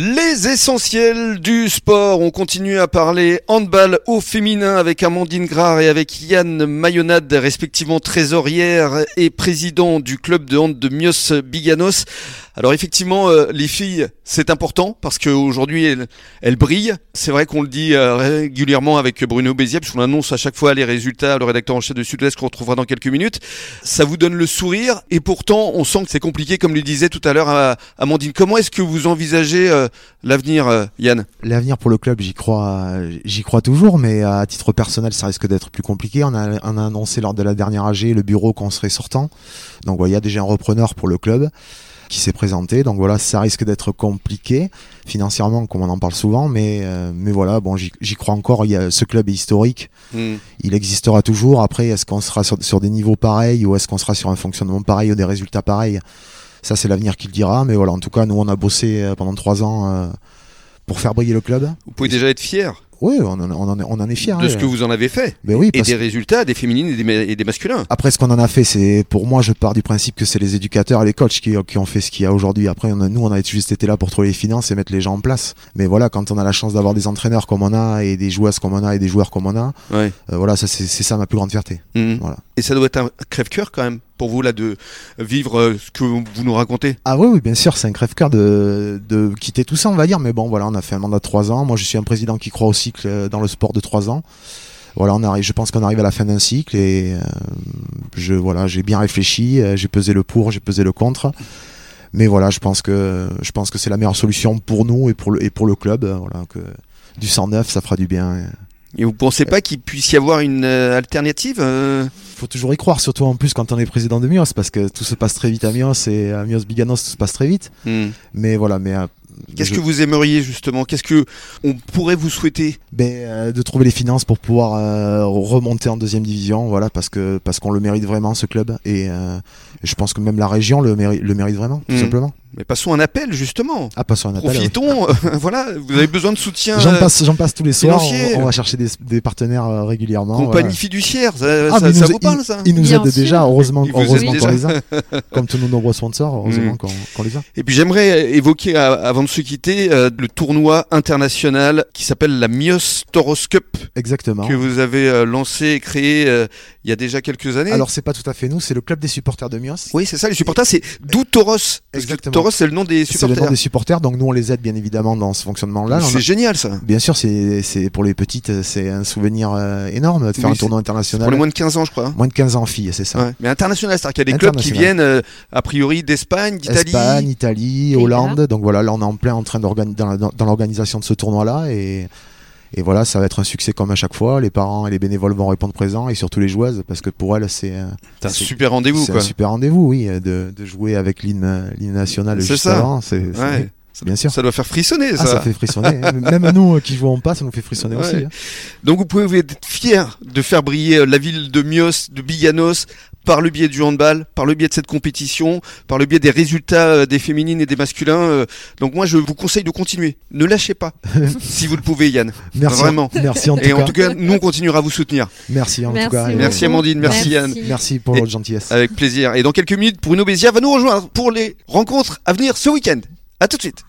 Les essentiels du sport. On continue à parler handball au féminin avec Amandine Grard et avec Yann Mayonade, respectivement trésorière et président du club de hand de Mios Biganos. Alors effectivement, euh, les filles, c'est important parce qu'aujourd'hui, elles, elles brillent. C'est vrai qu'on le dit euh, régulièrement avec Bruno Bézier, puisqu'on annonce à chaque fois les résultats, le rédacteur en chef de Sud-Ouest qu'on retrouvera dans quelques minutes. Ça vous donne le sourire et pourtant, on sent que c'est compliqué, comme le disait tout à l'heure euh, Amandine. Comment est-ce que vous envisagez euh, l'avenir, euh, Yann? L'avenir pour le club, j'y crois, j'y crois toujours, mais à titre personnel, ça risque d'être plus compliqué. On a, on a annoncé lors de la dernière AG le bureau qu'on serait sortant. Donc, il y a déjà un repreneur pour le club qui s'est présenté. Donc voilà, ça risque d'être compliqué financièrement, comme on en parle souvent, mais euh, mais voilà, bon, j'y crois encore. Il y a, ce club est historique, Hmm. il existera toujours. Après, est-ce qu'on sera sur, sur des niveaux pareils ou est-ce qu'on sera sur un fonctionnement pareil ou des résultats pareils? Ça, c'est l'avenir qui le dira. Mais voilà, en tout cas, nous, on a bossé euh, pendant trois ans euh, pour faire briller le club. Vous pouvez déjà être fier Oui, on en, on en est, on en est fiers. de hein. ce que vous en avez fait Mais oui, et des résultats des féminines et des, ma- et des masculins. Après, ce qu'on en a fait, c'est pour moi, je pars du principe que c'est les éducateurs et les coachs qui, qui ont fait ce qu'il y a aujourd'hui. Après, on a- nous, on a juste été là pour trouver les finances et mettre les gens en place. Mais voilà, quand on a la chance d'avoir des entraîneurs comme on a et des joueuses comme on a et des joueurs comme on a, Ouais. euh, voilà, ça c'est ça ma plus grande fierté. Hmm. Voilà. Et ça doit être un crève-cœur quand même pour vous là de vivre euh, ce que vous nous racontez? Ah oui, oui, bien sûr, c'est un crève-cœur de, de quitter tout ça, on va dire. Mais bon, voilà, on a fait un mandat de trois ans. Moi, je suis un président qui croit au cycle euh, dans le sport de trois ans. Voilà, on arrive, je pense qu'on arrive à la fin d'un cycle et euh, je voilà, j'ai bien réfléchi, euh, j'ai pesé le pour, j'ai pesé le contre. Mais voilà, je pense que je pense que c'est la meilleure solution pour nous et pour le et pour le club. Voilà, que du 109, ça fera du bien. Et vous pensez pas qu'il puisse y avoir une euh, alternative euh faut toujours y croire, surtout en plus quand on est président de Mios, parce que tout se passe très vite à Mios et à Mios Biganos, tout se passe très vite. Hmm. Mais voilà, mais euh, Qu'est-ce je- que vous aimeriez justement? Qu'est-ce que on pourrait vous souhaiter? Ben, euh, de trouver les finances pour pouvoir euh, remonter en deuxième division, voilà, parce que parce qu'on le mérite vraiment ce club et euh, je pense que même la région le mérite, le mérite vraiment, tout Mhm. simplement. Mais passons un appel justement. Ah, passons un appel. oui. Profitons. voilà, vous avez besoin de soutien. J'en euh, passe, j'en passe tous les soirs. On, on va chercher des, des partenaires euh, régulièrement. Compagnie voilà. fiduciaire, ça, Ah, ça- nous- vous parle ça Ils nous aident déjà, heureusement, heureusement qu'on les a. Comme tous nos nombreux sponsors, heureusement Mhm. qu'on qu'on les a. Et puis j'aimerais évoquer, euh, avant de se quitter, euh, le tournoi international qui s'appelle la Mios Toros Cup, Exactement. que vous avez euh, lancé et créé euh, il y a déjà quelques années. Alors, c'est pas tout à fait nous, c'est le club des supporters de Mios. oui, c'est ça, les supporters, c'est d'où Toros Exactement. Toros, c'est le nom des C'est le supporters. nom des supporters, donc nous on les aide bien évidemment dans ce fonctionnement-là. A- C'est génial ça. Bien sûr, c'est pour les petites, c'est un souvenir euh, énorme de faire Oui, un tournoi Pour international. les moins de 15 ans, je crois. hein. Moins de 15 ans filles, c'est ça. Ouais. Mais international, c'est-à-dire qu'il y a des clubs qui viennent, euh, a priori, d'Espagne, d'Italie. Espagne, Italie. Hollande. Donc voilà, là on est en plein en train d'organiser dans, dans l'organisation de ce tournoi-là et et voilà, ça va être un succès comme à chaque fois. Les parents et les bénévoles vont répondre présents et surtout les joueuses parce que pour elles c'est un super rendez-vous, c'est un super rendez-vous, oui, de, de jouer avec l'hymne l'hymne national C'est juste ça. avant. C'est Ouais. bien sûr. Ça doit faire frissonner, Ah, ça. ça fait frissonner. Même nous euh, qui jouons pas, ça nous fait frissonner Ouais. aussi. hein. Donc vous pouvez être fier de faire briller euh, la ville de Mios, de Biganos, par le biais du handball, par le biais de cette compétition, par le biais des résultats euh, des féminines et des masculins. euh. Donc moi, je vous conseille de continuer. Ne lâchez pas, si vous le pouvez, Yann. Merci. Vraiment. Merci en tout Et cas. en tout cas, nous, on continuera à vous soutenir. Merci en Merci tout cas. Merci Amandine, merci Yann. Merci pour Et- votre gentillesse. Avec plaisir. Et dans quelques minutes, Bruno Bézia va nous rejoindre pour les rencontres à venir ce week-end. À tout de suite.